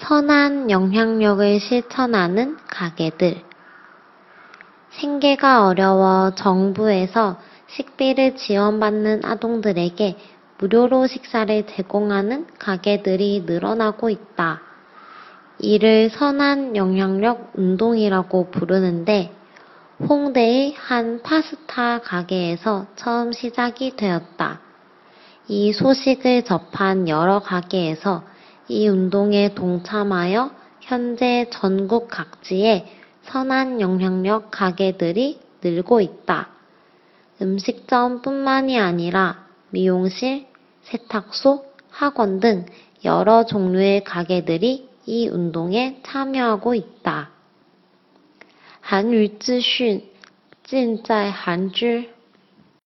선한 영향력을 실천하는 가게들. 생계가 어려워 정부에서 식비를 지원받는 아동들에게 무료로 식사를 제공하는 가게들이 늘어나고 있다. 이를 선한 영향력 운동이라고 부르는데 홍대의 한 파스타 가게에서 처음 시작이 되었다. 이 소식을 접한 여러 가게에서 이 운동에 동참하여 현재 전국 각지에 선한 영향력 가게들이 늘고 있다. 음식점 뿐만이 아니라 미용실, 세탁소, 학원 등 여러 종류의 가게들이 이 운동에 참여하고 있다. 韩语资讯尽在韩知。